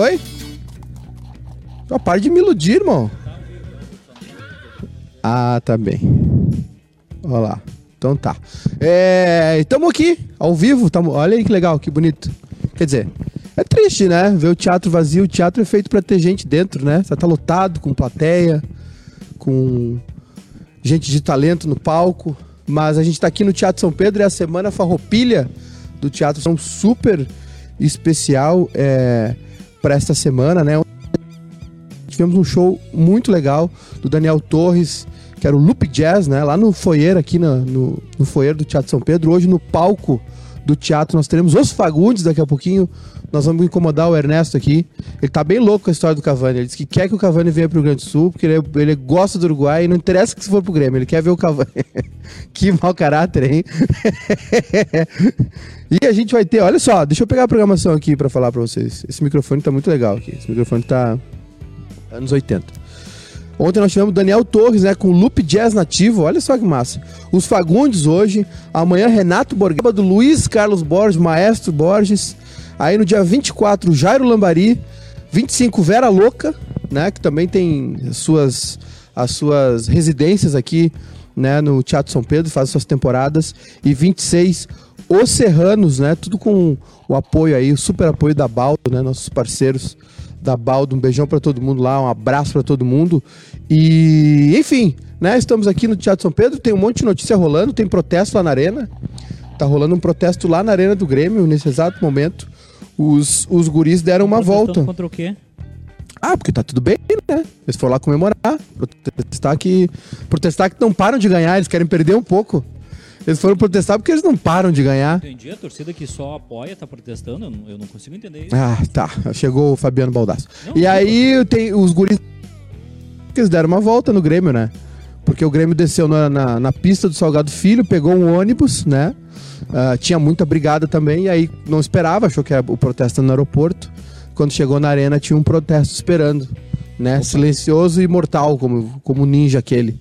Foi? Ó, para de me iludir, irmão. Ah, tá bem. Olha lá. Então tá. É, estamos aqui, ao vivo. Tamo, olha aí que legal, que bonito. Quer dizer, é triste, né? Ver o teatro vazio. O teatro é feito para ter gente dentro, né? Você tá lotado, com plateia, com gente de talento no palco. Mas a gente tá aqui no Teatro São Pedro e a semana farroupilha do Teatro São super especial é, para esta semana, né? Tivemos um show muito legal do Daniel Torres, que era o Loop Jazz, né? Lá no foyer, aqui no, no, no foyer do Teatro São Pedro. Hoje no palco do teatro nós teremos os Fagundes daqui a pouquinho. Nós vamos incomodar o Ernesto aqui. Ele tá bem louco com a história do Cavani. Ele disse que quer que o Cavani venha pro Grande Sul, porque ele, ele gosta do Uruguai e não interessa que se for pro Grêmio, ele quer ver o Cavani. que mau caráter, hein? e a gente vai ter, olha só, deixa eu pegar a programação aqui para falar para vocês. Esse microfone tá muito legal aqui. Esse microfone tá anos 80. Ontem nós tivemos Daniel Torres, né, com Loop Jazz nativo, olha só que massa. Os Fagundes hoje, amanhã Renato Borgaba, do Luiz Carlos Borges, Maestro Borges. Aí no dia 24, Jairo Lambari, 25 Vera Louca, né, que também tem as suas as suas residências aqui, né, no Teatro São Pedro, faz suas temporadas e 26 Os Serranos, né, tudo com o apoio aí, o super apoio da Baldo, né, nossos parceiros da Baldo. Um beijão para todo mundo lá, um abraço para todo mundo. E, enfim, né? Estamos aqui no Teatro São Pedro, tem um monte de notícia rolando, tem protesto lá na Arena. Tá rolando um protesto lá na Arena do Grêmio nesse exato momento. Os, os guris deram uma volta. contra o quê? Ah, porque tá tudo bem, né? Eles foram lá comemorar, protestar que protestar que não param de ganhar, eles querem perder um pouco. Eles foram protestar porque eles não param de ganhar. Entendi, a torcida que só apoia tá protestando, eu não, eu não consigo entender isso. Ah, tá. Chegou o Fabiano Baldasso. Não, e aí tem os guris que eles deram uma volta no Grêmio, né? Porque o Grêmio desceu na, na, na pista do Salgado Filho, pegou um ônibus, né? Uh, tinha muita brigada também, e aí não esperava, achou que era o protesto no aeroporto. Quando chegou na arena, tinha um protesto esperando, né? Opa. Silencioso e mortal, como, como ninja aquele.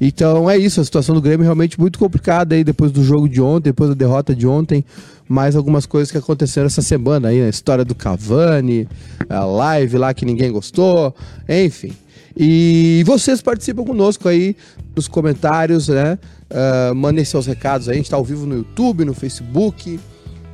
Então é isso, a situação do Grêmio é realmente muito complicada aí depois do jogo de ontem, depois da derrota de ontem, mais algumas coisas que aconteceram essa semana aí, a história do Cavani, a live lá que ninguém gostou, enfim. E vocês participam conosco aí nos comentários, né? Uh, mandem seus recados aí, a gente está ao vivo no YouTube, no Facebook,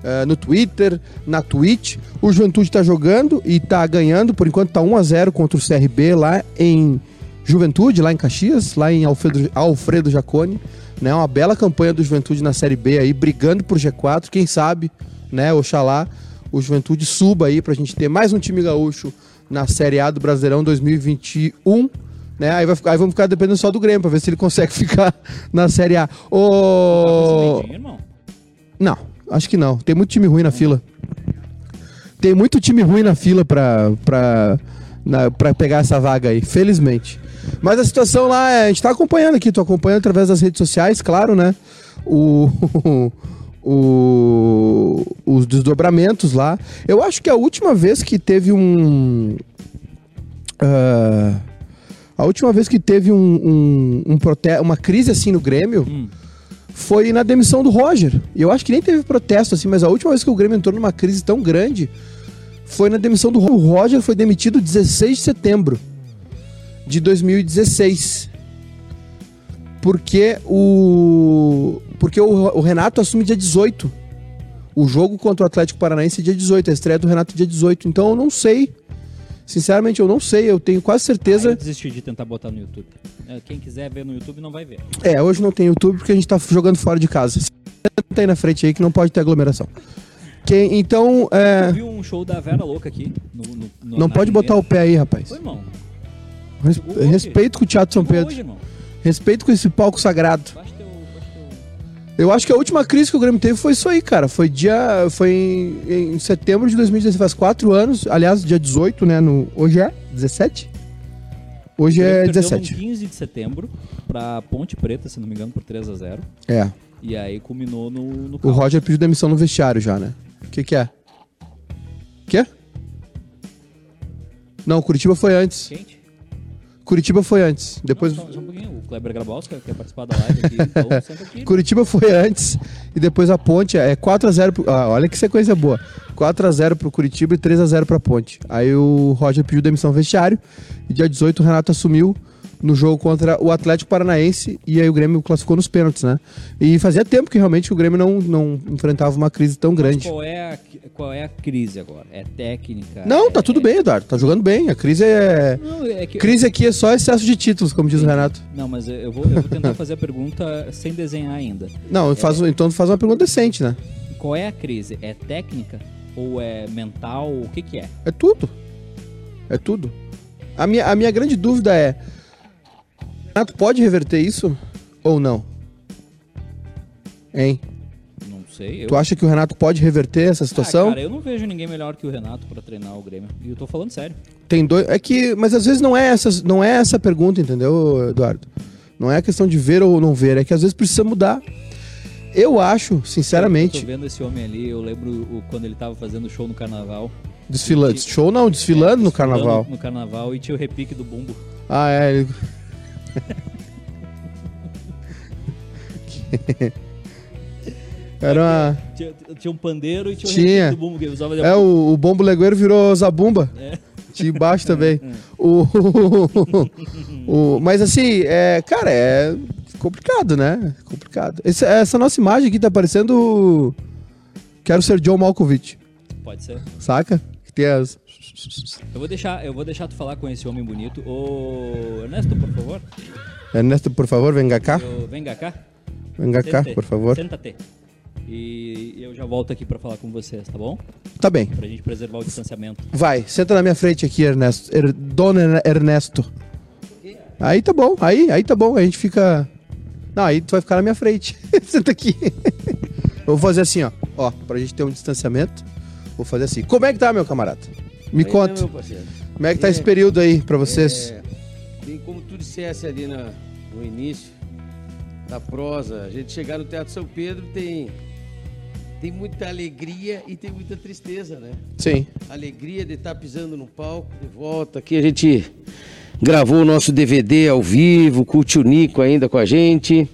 uh, no Twitter, na Twitch. O Juventude está jogando e está ganhando, por enquanto está 1 a 0 contra o CRB lá em Juventude, lá em Caxias, lá em Alfredo, Alfredo Jacone. Né, uma bela campanha do Juventude na Série B aí, brigando por G4. Quem sabe, né, oxalá, o Juventude suba aí pra gente ter mais um time gaúcho na Série A do Brasileirão 2021. Né? Aí, vai ficar, aí vamos ficar dependendo só do Grêmio pra ver se ele consegue ficar na Série A. O... Não, acho que não. Tem muito time ruim na fila. Tem muito time ruim na fila pra, pra, na, pra pegar essa vaga aí, felizmente. Mas a situação lá, é, a gente tá acompanhando aqui, tô acompanhando através das redes sociais, claro, né? O, o, os desdobramentos lá. Eu acho que a última vez que teve um. Uh, a última vez que teve um, um, um uma crise assim no Grêmio hum. foi na demissão do Roger. E eu acho que nem teve protesto assim, mas a última vez que o Grêmio entrou numa crise tão grande foi na demissão do Roger. O Roger foi demitido 16 de setembro de 2016. Porque o. Porque o, o Renato assume dia 18. O jogo contra o Atlético Paranaense é dia 18, a estreia do Renato é dia 18. Então eu não sei. Sinceramente, eu não sei. Eu tenho quase certeza. Ah, eu desisti de tentar botar no YouTube. É, quem quiser ver no YouTube não vai ver. É, hoje não tem YouTube porque a gente tá jogando fora de casa. Senta aí na frente aí que não pode ter aglomeração. Quem, então. É... Eu vi um show da Vera Louca aqui. No, no, no não pode botar o pé aí, rapaz. Foi, irmão. Respeito com o Teatro São Pedro. Hoje, Respeito com esse palco sagrado. Eu acho que a última crise que o Grêmio teve foi isso aí, cara. Foi dia. Foi em, em setembro de 2016, faz quatro anos. Aliás, dia 18, né? No, hoje é 17? Hoje é 17. 15 de setembro pra Ponte Preta, se não me engano, por 3 a 0 É. E aí culminou no. no o Roger pediu demissão no vestiário já, né? O que, que é? Quê? Não, Curitiba foi antes. Quente? Curitiba foi antes. Depois... Não, só, só um pouquinho. O Kleber Grabowski quer participar da live aqui. Então, aqui. Curitiba foi antes. E depois a ponte é 4x0. Ah, olha que sequência boa. 4x0 pro Curitiba e 3x0 pra Ponte. Aí o Roger pediu demissão vestiário e dia 18 o Renato assumiu no jogo contra o Atlético Paranaense e aí o Grêmio classificou nos pênaltis, né? E fazia tempo que realmente o Grêmio não, não enfrentava uma crise tão grande. Qual é, a, qual é a crise agora? É técnica? Não, tá é- tudo bem, Eduardo. Tá jogando bem. A crise é. Não, é que- Crise aqui é só excesso de títulos, como diz o Renato. Não, mas eu vou, eu vou tentar fazer a pergunta sem desenhar ainda. Não, faz, então faz uma pergunta decente, né? Qual é a crise? É técnica? Ou é mental? O que que é? É tudo. É tudo. A minha, a minha grande dúvida é: Renato pode reverter isso ou não? Hein? Não sei. Eu... Tu acha que o Renato pode reverter essa situação? Ah, cara, eu não vejo ninguém melhor que o Renato pra treinar o Grêmio. E eu tô falando sério. Tem dois. É que. Mas às vezes não é, essa, não é essa a pergunta, entendeu, Eduardo? Não é a questão de ver ou não ver, é que às vezes precisa mudar. Eu acho, Eu tô sinceramente, vendo esse homem ali, eu lembro o- quando ele tava fazendo show no carnaval. desfilando. Show não, desfilando no Desfilando carnaval. No carnaval e tinha o repique do bumbo. Ah, é. Era uma. Tinha, tinha um pandeiro e tinha o Tinha. repique do bumbo que ele usava de É, o, o bombo legueiro virou zabumba. É. De baixo também. O, o, mas assim, é, cara, é complicado, né? Complicado. Esse- essa nossa imagem aqui tá parecendo. Quero ser John Malkovich, Pode ser. saca? Que tem as. Eu vou deixar, eu vou deixar tu falar com esse homem bonito. Ô, Ernesto, por favor. Ernesto, por favor, venga cá. Eu, venga cá. Venga cá, por favor. Senta-te. E eu já volto aqui pra falar com vocês, tá bom? Tá bem. Pra gente preservar o distanciamento. Vai, senta na minha frente aqui, Ernesto. Er, Dona Ernesto. Aí tá bom, aí, aí tá bom. A gente fica. Não, aí tu vai ficar na minha frente. senta aqui. Eu vou fazer assim, ó. Ó, pra gente ter um distanciamento. Vou fazer assim. Como é que tá, meu camarada? Me Aí, conta. Como é que tá É. esse período aí pra vocês? É, bem como tu dissesse ali na- no início da prosa, a gente chegar no Teatro São Pedro tem, tem muita alegria e tem muita tristeza, né? Sim. Alegria de estar pisando no palco, de volta. Aqui a gente gravou o nosso DVD ao vivo, com o Nico ainda com a gente.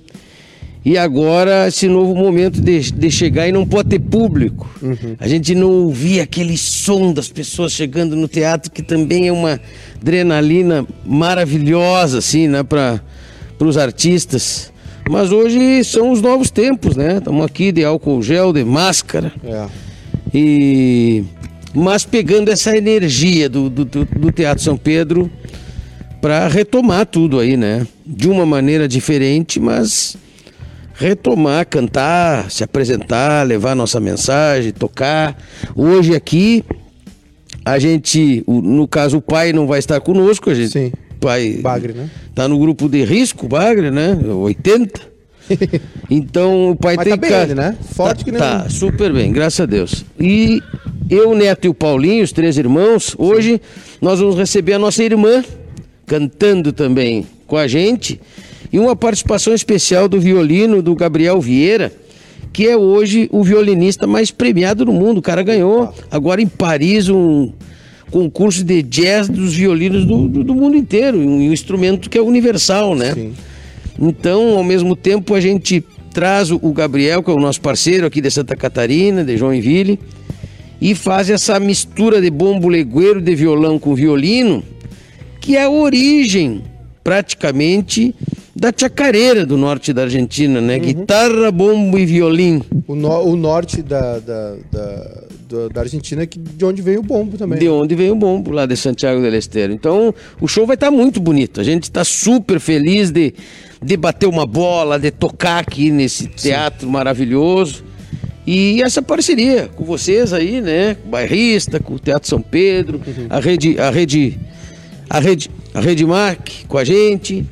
E agora esse novo momento de, de chegar e não pode ter público. A gente não ouvir aquele som das pessoas chegando no teatro, que também é uma adrenalina maravilhosa, assim, né, para os artistas. Mas hoje são os novos tempos, né? Estamos aqui de álcool gel, de máscara. É. E mas pegando essa energia do, do- do Teatro São Pedro para retomar tudo aí, né? De uma maneira diferente, mas retomar, cantar, se apresentar, levar nossa mensagem, tocar. Hoje aqui a gente, no caso o pai não vai estar conosco, a gente, Sim. pai Bagre, né? tá no grupo de risco, Bagre, né? 80. Então o pai Mas tem tá bem ele, né? Forte tá, que nem Tá, super bem, graças a Deus. E eu, o Neto e o Paulinho, os três irmãos, hoje nós vamos receber a nossa irmã cantando também com a gente e uma participação especial do violino do Gabriel Vieira, que é hoje o violinista mais premiado do mundo. O cara ganhou agora em Paris um concurso de jazz dos violinos do, do, do mundo inteiro, um, um instrumento que é universal, né? Sim. Então, ao mesmo tempo, a gente traz o o Gabriel, que é o nosso parceiro aqui de Santa Catarina, de Joinville, e faz essa mistura de bombo legueiro, de violão com violino, que é a origem, praticamente, da chacareira do norte da Argentina, né? Guitarra, bombo e violino. O, no- o norte da, da, da, da- Argentina, que, de onde veio o bombo também. De onde vem o bombo, lá de Santiago del Estero. Então, o show vai estar muito bonito. A gente está super feliz de, de bater uma bola, de tocar aqui nesse teatro maravilhoso. E essa parceria com vocês aí, né? Com o Bairrista, com o Teatro São Pedro, a rede, a rede, a rede, a rede Mark com a gente.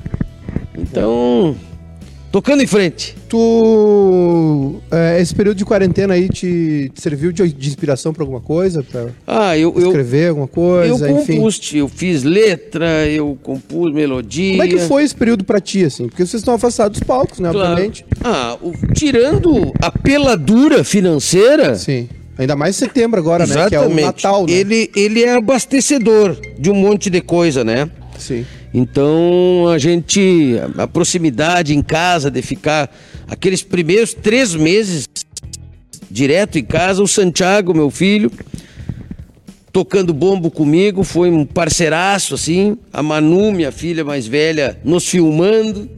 Então, tocando em frente. Tu. é, esse período de quarentena aí te, te serviu de, de inspiração pra alguma coisa? Pra Ah, eu, eu, escrever alguma eu coisa? enfim. compus, eu fiz letra, eu compus melodia. Como é que foi esse período pra ti, assim? Porque vocês estão afastados dos palcos, né? Claro. Obviamente. Ah, o- tirando a peladura financeira, Sim. Ainda mais setembro agora, né? Que é o exatamente, Natal, né? ele, ele é abastecedor de um monte de coisa, né? Sim. Então a gente, a proximidade em casa, de ficar aqueles primeiros três meses direto em casa, o Santiago, meu filho, tocando bombo comigo, foi um parceiraço, assim. A Manu, minha filha mais velha, nos filmando.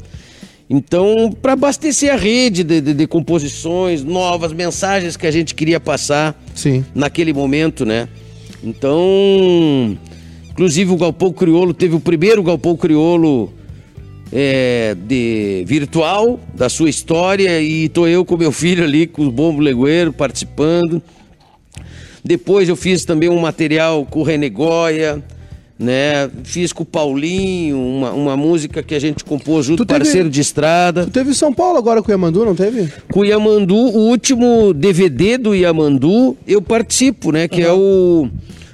Então, para abastecer a rede de, de, de, composições, novas mensagens que a gente queria passar Sim. naquele momento, né? Então, inclusive o Galpão Criolo teve o primeiro Galpão Criolo é, de virtual da sua história e tô eu com meu filho ali com o Bombo Legueiro participando. Depois eu fiz também um material com o René Goya, né? Fiz com o Paulinho, uma, uma música que a gente compôs junto, teve- parceiro de estrada. Tu teve São Paulo agora com o Yamandu, não teve? Com o Yamandu, o último DVD do Yamandu, eu participo, né? Que é o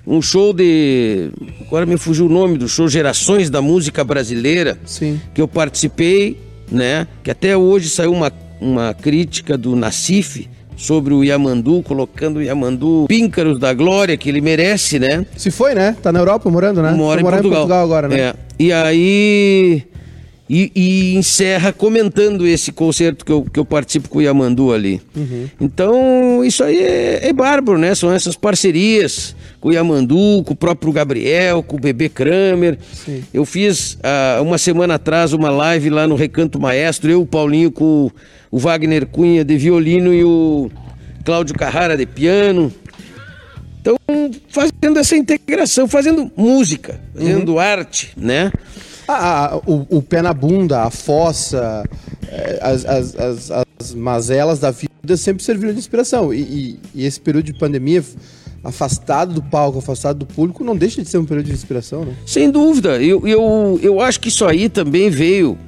um show de. Agora me fugiu o nome do show Gerações da Música Brasileira. Sim. Que eu participei, né? Que até hoje saiu uma, uma crítica do Nacife sobre o Yamandu, colocando o Yamandu píncaros da glória que ele merece, né? Se foi, né? Tá na Europa morando, né? Mora Tá em morando Portugal. agora, né? É. E aí. E, e encerra comentando esse concerto que eu, que eu participo com o Yamandu ali. Uhum. Então, isso aí é, é bárbaro, né? São essas parcerias com o Yamandu, com o próprio Gabriel, com o Bebê Kramer. Sim. Eu fiz ah, uma semana atrás uma live lá no Recanto Maestro, eu, o Paulinho, com o Wagner Cunha de violino e o Cláudio Carrara de piano. Então, fazendo essa integração, fazendo música, fazendo arte, né? Ah, ah, o, o pé na bunda, a fossa, eh, as, as, as, as mazelas da vida sempre serviram de inspiração. E, e- e esse período de pandemia, afastado do palco, afastado do público, não deixa de ser um período de inspiração, né? Sem dúvida, eu, eu, eu acho que isso aí também veio,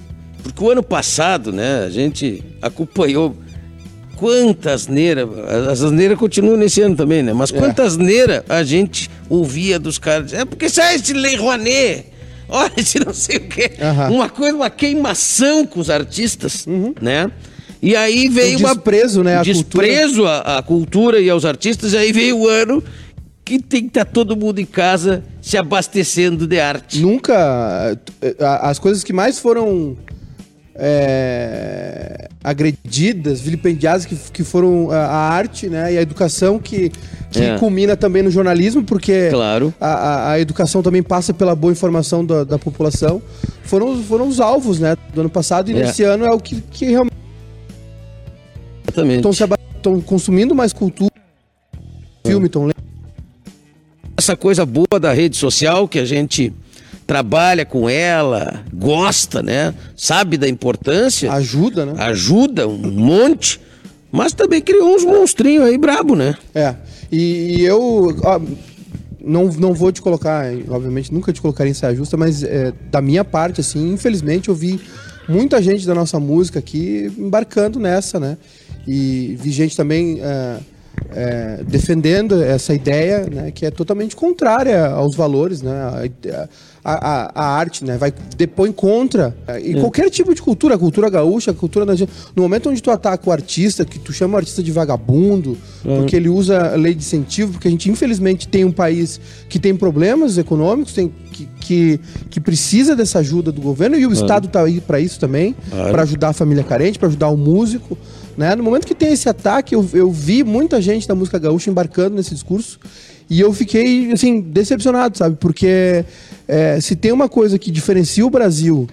porque o ano passado, né, a gente acompanhou quanta asneira, as asneiras continuam nesse ano também, né, mas quanta asneira a gente ouvia dos caras, é porque sai esse Lei Rouanet, olha esse não sei o quê, uma coisa, uma queimação com os artistas, né, e aí veio Um uma... desprezo, né, à desprezo à cultura e aos artistas, aí veio o ano que tem que estar todo mundo em casa se abastecendo de arte. Nunca. eh, a- As coisas que mais foram eh, agredidas, vilipendiadas, que, que foram a, a arte né, e a educação, que, que É. culmina também no jornalismo, porque Claro. a, a- a educação também passa pela boa informação da, da população, foram, foram os alvos né, do ano passado, e É. nesse ano é o que, que realmente Exatamente. estão consumindo mais cultura, filme, estão lendo. Essa coisa boa da rede social que a gente trabalha com ela, gosta, né? Sabe da importância, Ajuda, né? ajuda um monte, mas também criou uns monstrinhos aí brabo, né? É. E, e eu ó, não, não vou te colocar, obviamente, nunca te colocaria em saia justa, mas é, da minha parte, assim, infelizmente eu vi muita gente da nossa música aqui embarcando nessa, né? E vi gente também é, é, defendendo essa ideia, né? Que é totalmente contrária aos valores, né? A, a, a- a arte, né? Vai depõe contra. é, E qualquer tipo de cultura, a cultura gaúcha, a cultura da gente. No momento onde tu ataca o artista, que tu chama o artista de vagabundo, porque ele usa a lei de incentivo, porque a gente infelizmente tem um país que tem problemas econômicos, tem, que, que, que precisa dessa ajuda do governo e o Estado tá aí para isso também, Claro. para ajudar a família carente, para ajudar o músico. Né? No momento que tem esse ataque, eu, eu vi muita gente da música gaúcha embarcando nesse discurso e eu fiquei, assim, decepcionado, sabe? Porque é, se tem uma coisa que diferencia o Brasil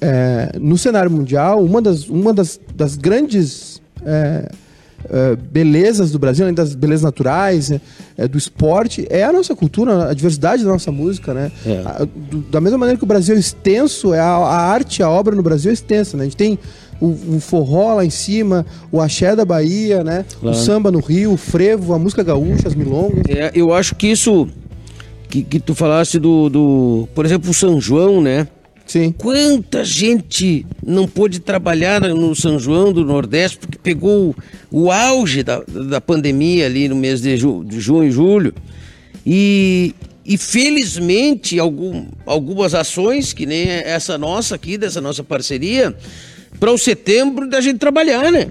é, no cenário mundial, uma das, uma das, das grandes é, é, belezas do Brasil, além das belezas naturais, é, é, do esporte, é a nossa cultura, a diversidade da nossa música, né? É. A- do- da mesma maneira que o Brasil é extenso, é a, a arte, a obra no Brasil é extensa, né? A gente tem o, o forró lá em cima, o axé da Bahia, né? Claro. O samba no Rio, o frevo, a música gaúcha, as milongas. É, eu acho que isso que, que tu falaste do, do, por exemplo, o São João, né? Sim. Quanta gente não pôde trabalhar no São João do Nordeste porque pegou o, o auge da, da pandemia ali no mês de, ju, de junho e julho. E, e felizmente algum, algumas ações, que nem essa nossa aqui, dessa nossa parceria, para o setembro da gente trabalhar, né?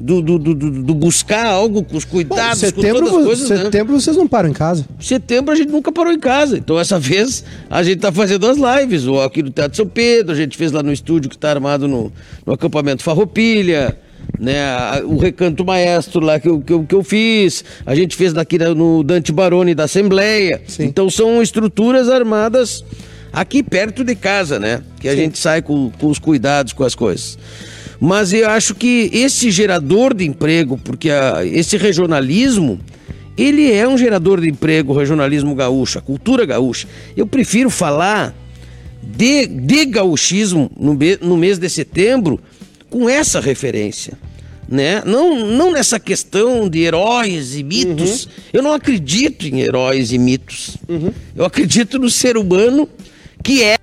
Do, do, do, do- buscar algo com os Bom, cuidados, com setembro, todas as coisas, né? setembro vocês não param em casa. setembro a gente nunca parou em casa. Então, essa vez, a gente tá fazendo as lives. Ou aqui no Teatro São Pedro, a gente fez lá no estúdio que está armado no, no acampamento Farroupilha. né? O Recanto Maestro lá que eu, que eu, que eu fiz, a gente fez daqui no Dante Baroni da Assembleia. Sim. Então são estruturas armadas aqui perto de casa, né? Que a gente sai com, com os cuidados com as coisas. Mas eu acho que esse gerador de emprego, porque a- esse regionalismo, ele é um gerador de emprego, o regionalismo gaúcho, a cultura gaúcha. Eu prefiro falar de, de gauchismo no, no mês de setembro com essa referência. Né? Não, não nessa questão de heróis e mitos. Eu não acredito em heróis e mitos. Eu acredito no ser humano que é.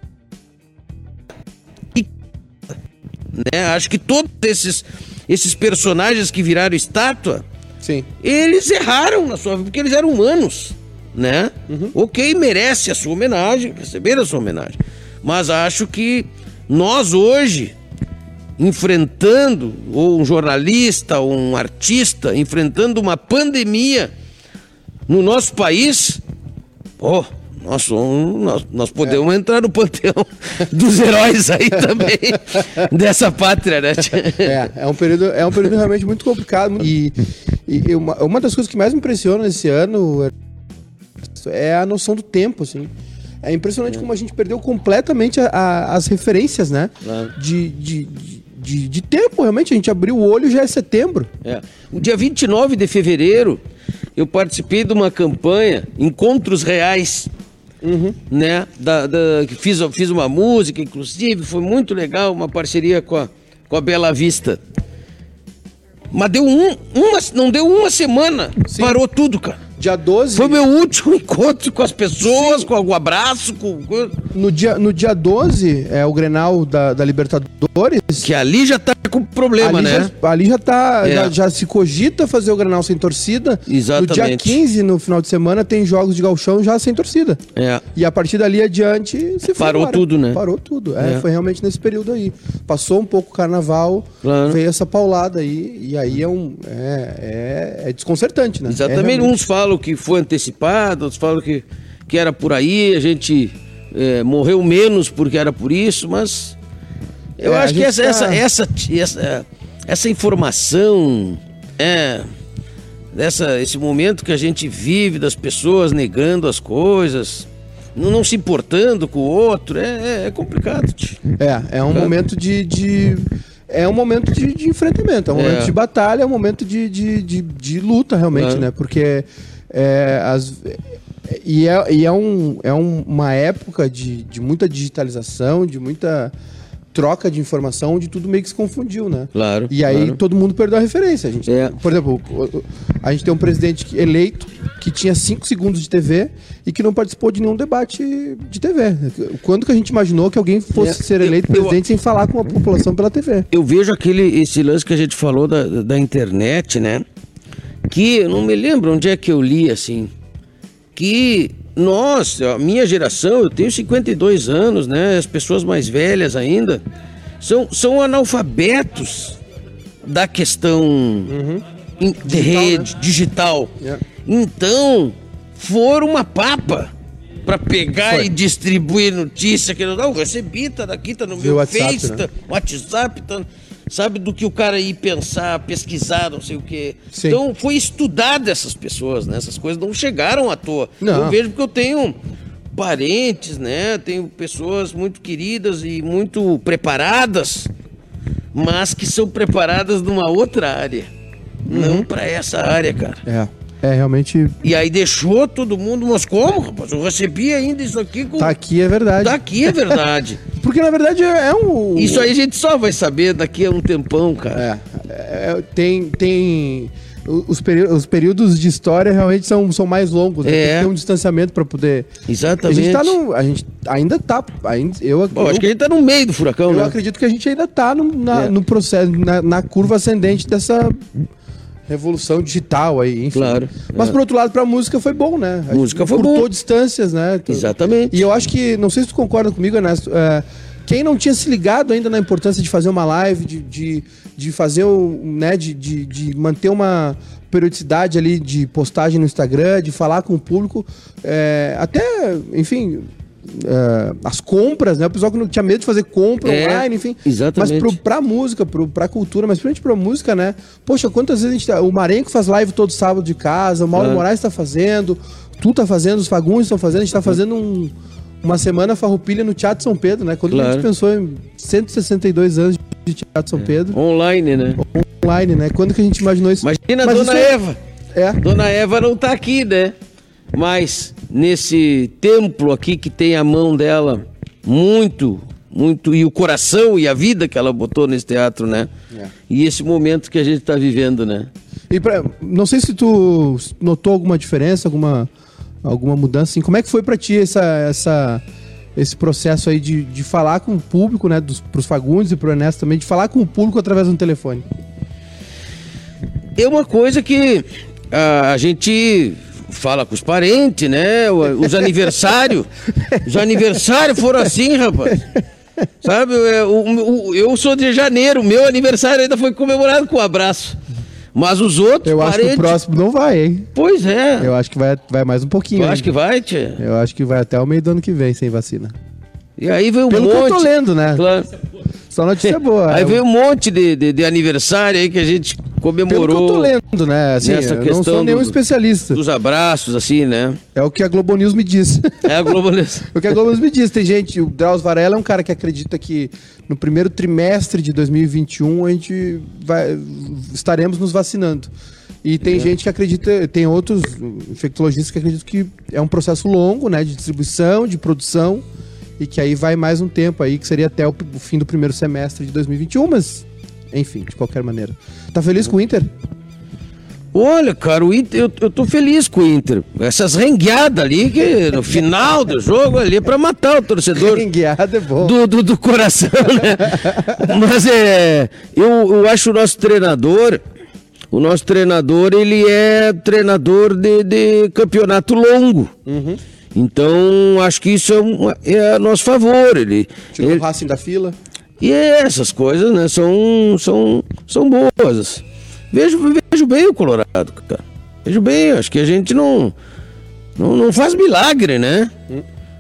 Né? Acho que todos esses, esses personagens que viraram estátua, Sim. eles erraram na sua vida, porque eles eram humanos, né? Ok, merece a sua homenagem, receber a sua homenagem. Mas acho que nós hoje, enfrentando, ou um jornalista, ou um artista, enfrentando uma pandemia no nosso país, pô, nós, somos- nós, nós podemos entrar no panteão dos heróis aí também, dessa pátria, né? É, é um período, é um período realmente muito complicado. E, e uma, uma das coisas que mais me impressiona esse ano é a noção do tempo, assim. É impressionante como a gente perdeu completamente a- a- as referências, né? De, de, de, de- de tempo, realmente. A gente abriu o olho já é setembro. É. O dia 29 de fevereiro, eu participei de uma campanha, Encontros Reais, né? Da, da- fiz, fiz uma música, inclusive, foi muito legal, uma parceria com a, com a Bela Vista. Mas deu um, uma, não deu uma semana, Sim. parou tudo, cara. Dia 12. Foi meu último encontro com as pessoas, com algum abraço, com- No dia, no dia 12, é o Grenal da, da Libertadores. que ali já tá com problema, ali, né? já, ali já tá. É. Já, já se cogita fazer o Grenal sem torcida. Exatamente. No dia 15, no final de semana, tem jogos de galchão já sem torcida. É. E a partir dali adiante, foi Parou embora. tudo, né? Parou tudo. É, É. foi realmente nesse período aí. Passou um pouco o carnaval, Claro. veio essa paulada aí, e aí é um. É, é, é desconcertante, né? É Exatamente. realmente- Uns falam que foi antecipado, outros falam que, que era por aí, a gente é, morreu menos porque era por isso, mas eu É, acho que essa, tá- essa, essa, essa, essa informação, é, dessa, esse momento que a gente vive das pessoas negando as coisas, não, não se importando com o outro, é, é- é complicado. É, é um momento de. de- é um momento de, de enfrentamento, é um É. momento de batalha, é um momento de, de, de, de luta, realmente, Claro. né? Porque é, as, e é, e é, um, é um- uma época de, de muita digitalização, de muita troca de informação, onde tudo meio que se confundiu, né? Claro, E aí claro. todo mundo perdeu a referência. A gente, É. Por exemplo, a gente tem um presidente eleito que tinha 5 segundos de TV e que não participou de nenhum debate de TV. Quando que a gente imaginou que alguém fosse É, ser eu- eleito eu- presidente sem falar com a população pela TV? eu vejo aquele esse lance que a gente falou da, da internet, né? Que eu não me lembro onde é que eu li assim. Que nós, a minha geração, eu tenho 52 anos, né? As pessoas mais velhas ainda são, são analfabetos da questão in- de Digital, rede, digital. É. Então, foram uma papa para pegar Foi. e distribuir notícia que não recebi, tá daqui, tá no Viu meu WhatsApp, Face, né? tá, WhatsApp, tá, sabe do que o cara ir pensar, pesquisar, não sei o quê. Sim. Então foi estudado essas pessoas, né? Essas coisas não chegaram à toa. Não. Eu vejo porque eu tenho parentes, né? Tenho pessoas muito queridas e muito preparadas, mas que são preparadas numa outra área. Uhum. Não para essa área, cara. É. É, realmente. E aí deixou todo mundo, mas como, rapaz? Eu recebi ainda isso aqui com. Tá aqui, é verdade. Tá aqui, é verdade. Porque na verdade é, é um. Isso aí a gente só vai saber daqui a um tempão, cara. É, é, tem, tem os, os períodos de história realmente são, são mais longos. né? É. Tem que ter um distanciamento para poder. Exatamente. A gente tá no, a gente ainda tá, ainda, eu, Bom, eu, acho que a gente tá no meio do furacão, eu né? acredito que a gente ainda tá no, na- É. no processo, na, na curva ascendente dessa revolução digital aí, enfim. Claro, Mas é. por outro lado, pra música foi bom, né? A Música foi bom. distâncias, né? Exatamente. E eu acho que, não sei se tu concorda comigo, Ernesto, é, quem não tinha se ligado ainda na importância de fazer uma live, de, de, de fazer o, né, de, de, de manter uma periodicidade ali de postagem no Instagram, de falar com o público, é, até, enfim, eh, as compras, né? O pessoal que não tinha medo de fazer compra É, online, enfim. exatamente. Mas pro, pra música, pro, pra cultura, mas principalmente pra música, né? Poxa, quantas vezes a gente tá, O Marenco faz live todo sábado de casa, o Mauro Claro. Moraes tá fazendo, tu tá fazendo, os Fagundes estão fazendo, a gente tá fazendo um- uma semana farroupilha no Teatro São Pedro, né? Quando a Claro. gente pensou em 162 anos de Teatro São Pedro, Online, né? online, né? Quando que a gente imaginou isso? Imagina a Mas dona isso é- Eva. É. Dona Eva não tá aqui, né? Mas nesse templo aqui que tem a mão dela muito, muito, e o coração e a vida que ela botou nesse teatro, né? É. E esse momento que a gente tá vivendo, né? E pra- não sei se tu notou alguma diferença, alguma, alguma mudança, assim. Como é que foi pra ti essa, essa, esse processo aí de, de falar com o público, né? Dos, pros Fagundes e pro Ernesto também, de falar com o público através do telefone? É uma coisa que ah, a gente fala com os parentes, né? Os aniversários. os aniversários foram assim, rapaz. Sabe, é, o- o- eu sou de janeiro, meu aniversário ainda foi comemorado com um abraço. Mas os outros Eu acho que o próximo não vai, hein? Pois é. Eu acho que vai, vai mais um pouquinho. Eu acho que vai, tia. Eu acho que vai até o meio do ano que vem sem vacina. E aí veio um Pelo que monte. eu tô lendo, né? Claro. Só notícia boa. Aí É, veio um monte de, de, de aniversário aí que a gente Pelo que comemorou. eu tô lendo, né? Assim, nessa eu não questão sou nenhum do- especialista. Dos abraços, assim, né? É o que a Globo News me diz. É a globalização. O que a Globo News me diz, tem gente, o Drauzio Varela é um cara que acredita que no primeiro trimestre de 2021 a gente vai, estaremos nos vacinando. E tem gente que acredita, tem outros infectologistas que acreditam que é um processo longo, né, de distribuição, de produção, e que aí vai mais um tempo aí, que seria até o, o fim do primeiro semestre de 2021, mas enfim, de qualquer maneira. Tá feliz com o Inter? Olha, cara, o Inter, eu, eu tô feliz com o Inter. Essas rengueadas ali, que no final do jogo ali é pra matar o torcedor. Enguiado é bom. do, do, do coração, né? Mas é. Eu, eu acho o nosso treinador. O nosso treinador, ele é treinador de, de campeonato longo. Então, acho que isso é, um, é a nosso favor. Ele, Tirou ele- o Racing da fila. e essas coisas, né, são, são, são boas. Vejo, vejo bem o Colorado, cara. Vejo bem, acho que a gente não, não, não faz milagre, né?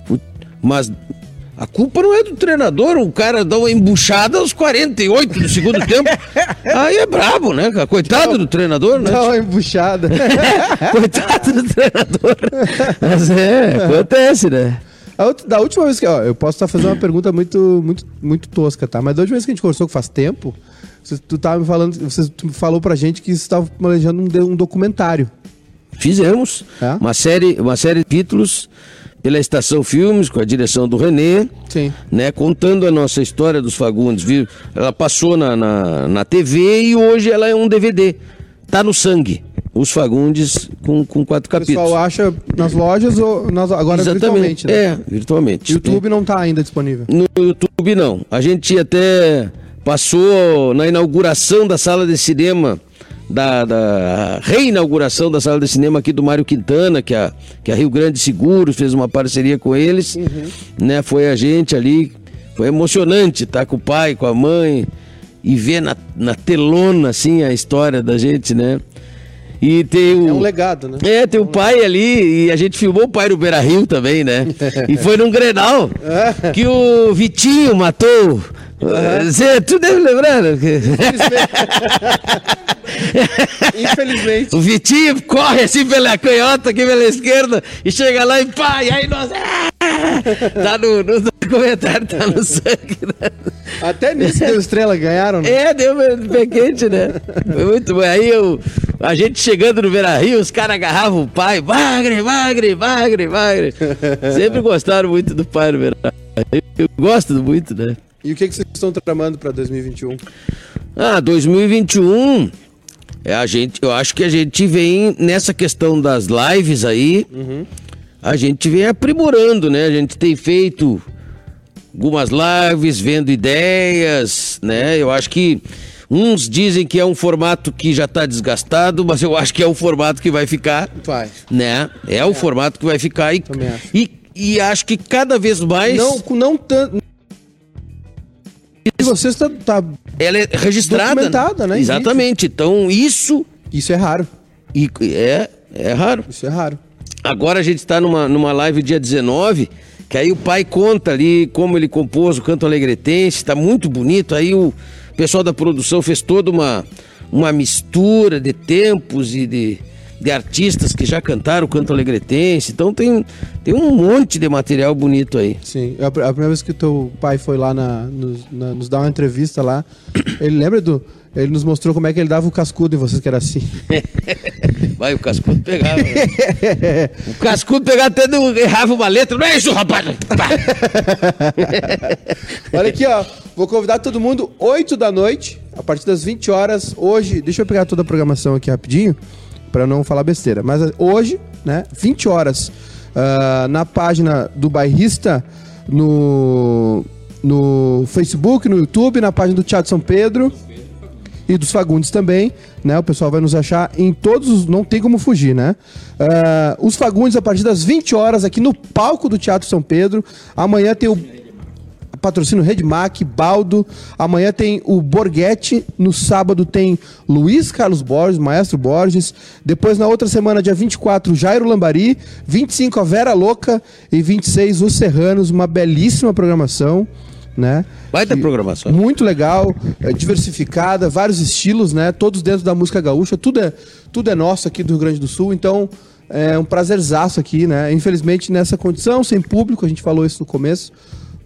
O- Mas a culpa não é do treinador, o cara dá uma embuchada aos 48 do segundo tempo. Aí é brabo, né, cara? Coitado do treinador, né? Dá uma embuchada. Coitado do treinador. Mas é, acontece, né? Outra- da última vez que. Ó, eu posso estar fazendo uma pergunta muito, muito, muito tosca, tá? Mas da última vez que a gente conversou, que faz tempo, você, tu tava me falando. Você falou pra gente que você estava planejando um, um documentário. Fizemos É? uma, série, uma série de títulos pela Estação Filmes, com a direção do Renê, Sim. né, contando a nossa história dos Fagundes. Viu? Ela passou na, na, na TV e hoje ela é um DVD. Tá no sangue. Os Fagundes com, com quatro O capítulos. pessoal acha nas lojas ou nas, agora virtualmente, né? É, virtualmente. YouTube não tá ainda disponível. No YouTube não. A gente até passou na inauguração da sala de cinema, da, da reinauguração da sala de cinema aqui do Mário Quintana, que a, que a Rio Grande Seguros fez uma parceria com eles. Né? Foi a gente ali. Foi emocionante estar com o pai, com a mãe e ver na, na telona assim a história da gente, né? E tem o... É um legado, né? É, tem o pai ali e a gente filmou o pai do Beira Rio também, né? E foi num Grenal que o Vitinho matou. Você, tu deve lembrar? né? Infelizmente. O Vitinho corre assim pela canhota, aqui pela esquerda, e chega lá e pá, e aí nós. Ah! Tá no, no documentário, tá no sangue, né? Até nisso deu estrela, ganharam, né? É, deu pé quente, né? Foi muito bom. Aí eu, a gente chegando no Beira Rio, os caras agarravam o pai, magre, magre, magre, magre. Sempre gostaram muito do pai no Beira Rio. Eu gosto muito, né? E o que, que vocês estão tramando pra 2021? Ah, 2021, é a gente, eu acho que a gente vem nessa questão das lives aí, a gente vem aprimorando, né? A gente tem feito algumas lives, vendo ideias, né? Eu acho que uns dizem que é um formato que já está desgastado, mas eu acho que é um formato que vai ficar, Vai. né? É o formato que vai ficar e, e, e acho que cada vez mais Não, não tanto. E você está. Tá... ela é registrada. Né, em Exatamente. Então isso Isso é raro. E é, é raro. Isso é raro. Agora a gente está numa, numa live dia 19 Que aí o pai conta ali como ele compôs o canto alegretense, tá muito bonito. Aí o pessoal da produção fez toda uma, uma mistura de tempos e de, de artistas que já cantaram o canto alegretense. Então tem, tem um monte de material bonito aí. Sim, a, a primeira vez que teu pai foi lá na, nos, na- nos dar uma entrevista lá, ele lembra do. Ele nos mostrou como é que ele dava o cascudo em vocês, que era assim. Vai, o Cascudo pegava. né? o Cascudo pegava até não errava uma letra. Não é isso, rapaz! Olha aqui, ó. Vou convidar todo mundo, 8 da noite, a partir das 20 horas. Hoje, deixa eu pegar toda a programação aqui rapidinho, pra não falar besteira. Mas eh, hoje, né, 20 horas, ah, na página do Bairrista, no, no Facebook, no YouTube, na página do Teatro São Pedro e dos Fagundes também, né? O pessoal vai nos achar em todos os. Não tem como fugir, né? Ah, os Fagundes a partir das 20 horas aqui no palco do Teatro São Pedro. Amanhã tem o patrocínio Redmac, Baldo. Amanhã tem o Borghetti. No sábado tem Luiz Carlos Borges, Maestro Borges. Depois, na outra semana, dia 24, Jairo Lambari. 25, a Vera Louca. E 26, os Serranos. Uma belíssima programação, né? Baita Que- programação. Muito legal, é, diversificada, vários estilos, né? Todos dentro da música gaúcha. Tudo é, tudo é nosso aqui do Rio Grande do Sul. Então, é um prazerzaço aqui, né? Infelizmente, nessa condição, sem público, a gente falou isso no começo.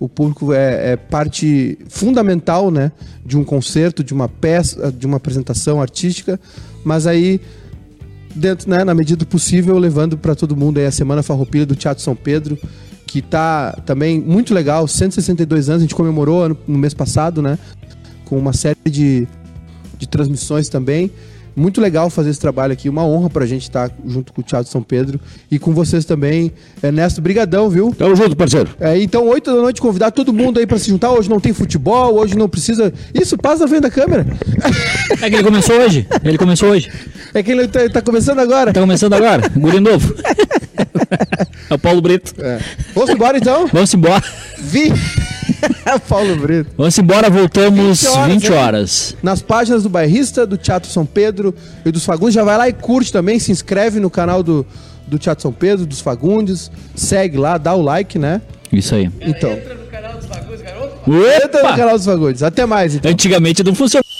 O público é, é parte fundamental, né? De um concerto, de uma peça, de uma apresentação artística. Mas aí, dentro, né, na medida do possível, levando para todo mundo aí a Semana Farroupilha do Teatro São Pedro, que tá também muito legal, 162 anos, a gente comemorou no mês passado, né? Com uma série de, de transmissões também. Muito legal fazer esse trabalho aqui, uma honra pra gente estar junto com o Teatro São Pedro e com vocês também. Ernesto, brigadão, viu? Tamo junto, parceiro. É, então, 8 da noite, convidar todo mundo aí pra se juntar. Hoje não tem futebol, hoje não precisa. Isso, passa na frente da câmera. É que ele começou hoje. Ele começou hoje. É que ele tá, tá começando agora. Tá começando agora. Guri novo. É o Paulo Brito. É. Vamos embora então? Vamos embora. Vi. Paulo Brito. Vamos embora, voltamos 20 horas, 20 né? horas. Nas páginas do Bairrista, do Teatro São Pedro e dos Fagundes. Já vai lá e curte também, se inscreve no canal do, do Teatro São Pedro, dos Fagundes. Segue lá, dá o like, né? Isso aí. Então. no canal dos Fagundes, garoto. Entra no canal dos Fagundes. Até mais, então. Antigamente não funcionava.